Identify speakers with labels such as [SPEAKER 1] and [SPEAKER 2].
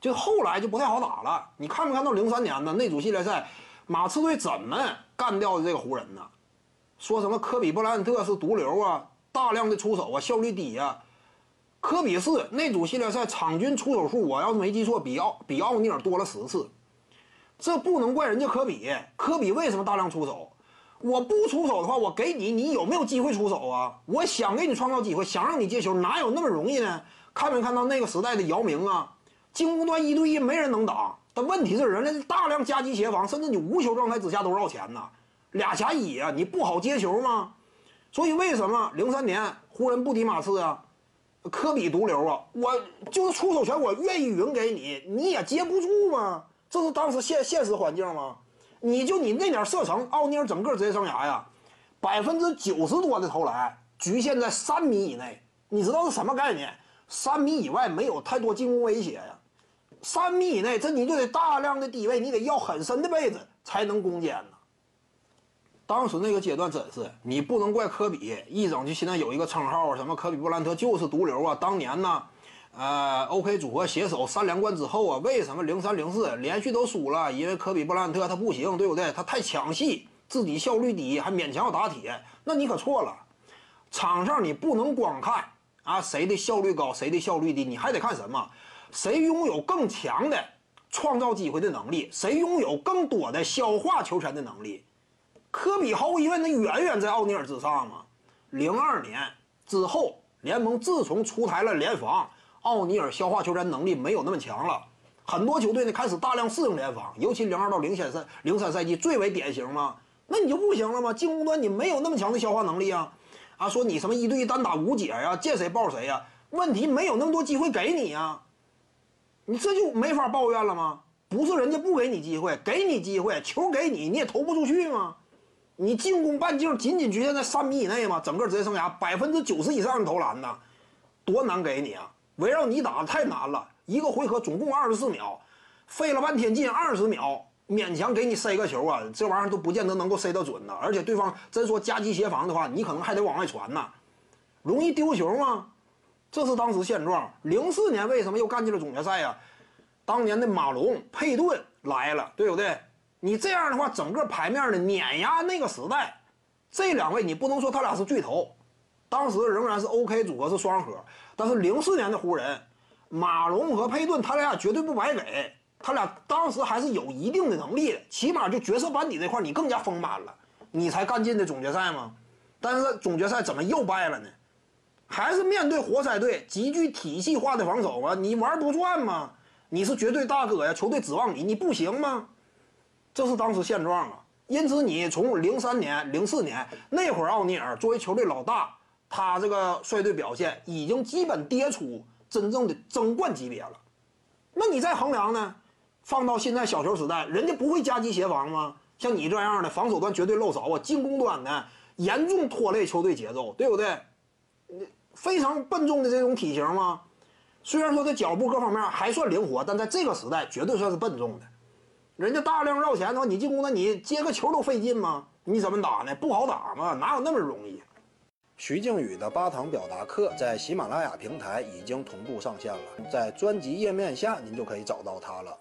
[SPEAKER 1] 就后来就不太好打了。你看没看到零三年的那组系列赛，马刺队怎么干掉的这个湖人呢？说什么科比布莱恩特是毒瘤啊，大量的出手啊，效率低呀。科比是那组系列赛场均出手数，我要是没记错，比奥比奥尼尔多了十次。这不能怪人家科比，科比为什么大量出手？我不出手的话，我给你，你有没有机会出手啊？我想给你创造机会，想让你接球，哪有那么容易呢？看没看到那个时代的姚明啊？进攻端一对一没人能挡，但问题是人家大量夹击协防，甚至你无球状态之下都绕前呐，俩夹一啊，你不好接球吗？所以为什么零三年湖人不敌马刺啊？科比毒瘤啊！我就是出手权，我愿意匀给你，你也接不住吗？这是当时现现实环境吗？你就你那点射程，奥尼尔整个职业生涯呀，百分之九十多的投篮局限在三米以内，你知道是什么概念？三米以外没有太多进攻威胁呀。三米以内，这你就得大量的低位，你得要很深的位置才能攻坚呢。当时那个阶段真是，你不能怪科比，一整就现在有一个称号，什么科比布兰特就是毒瘤啊。当年呢，呃，OK 组合携手三连冠之后啊，为什么零三零四连续都输了？因为科比布兰特他不行，对不对？他太抢戏，自己效率低，还勉强要打铁。那你可错了，场上你不能光看啊谁的效率高，谁的效率低，你还得看什么？谁拥有更强的创造机会的能力？谁拥有更多的消化球权的能力？科比毫无疑问，那远远在奥尼尔之上嘛。零二年之后，联盟自从出台了联防，奥尼尔消化球权能力没有那么强了。很多球队呢开始大量适应联防，尤其零二到零三赛零三赛季最为典型嘛。那你就不行了吗？进攻端你没有那么强的消化能力啊！啊，说你什么一对一单打无解呀，见谁抱谁呀？问题没有那么多机会给你呀，你这就没法抱怨了吗？不是人家不给你机会，给你机会，球给你，你也投不出去吗？你进攻半径仅仅局限在三米以内吗？整个职业生涯百分之九十以上的投篮呢，多难给你啊！围绕你打太难了，一个回合总共二十四秒，费了半天劲，二十秒勉强给你塞个球啊，这玩意儿都不见得能够塞得准呢。而且对方真说夹击协防的话，你可能还得往外传呢，容易丢球吗？这是当时现状。零四年为什么又干进了总决赛呀？当年的马龙、佩顿来了，对不对？你这样的话，整个牌面的碾压那个时代，这两位你不能说他俩是巨头，当时仍然是 OK 组合是双核，但是零四年的湖人，马龙和佩顿他俩绝对不白给，他俩当时还是有一定的能力，起码就角色班底这块你更加丰满了，你才干进的总决赛吗？但是总决赛怎么又败了呢？还是面对活塞队极具体系化的防守啊，你玩不转吗？你是绝对大哥呀，球队指望你，你不行吗？这是当时现状啊，因此你从零三年、零四年那会儿，奥尼尔作为球队老大，他这个率队表现已经基本跌出真正的争冠级别了。那你再衡量呢？放到现在小球时代，人家不会夹击协防吗？像你这样的防守端绝对漏勺啊，进攻端呢严重拖累球队节奏，对不对？非常笨重的这种体型吗？虽然说这脚步各方面还算灵活，但在这个时代绝对算是笨重的。人家大量绕前的话，你进攻，那你接个球都费劲吗？你怎么打呢？不好打吗？哪有那么容易？徐静宇的八堂表达课在喜马拉雅平台已经同步上线了，在专辑页面下您就可以找到它了。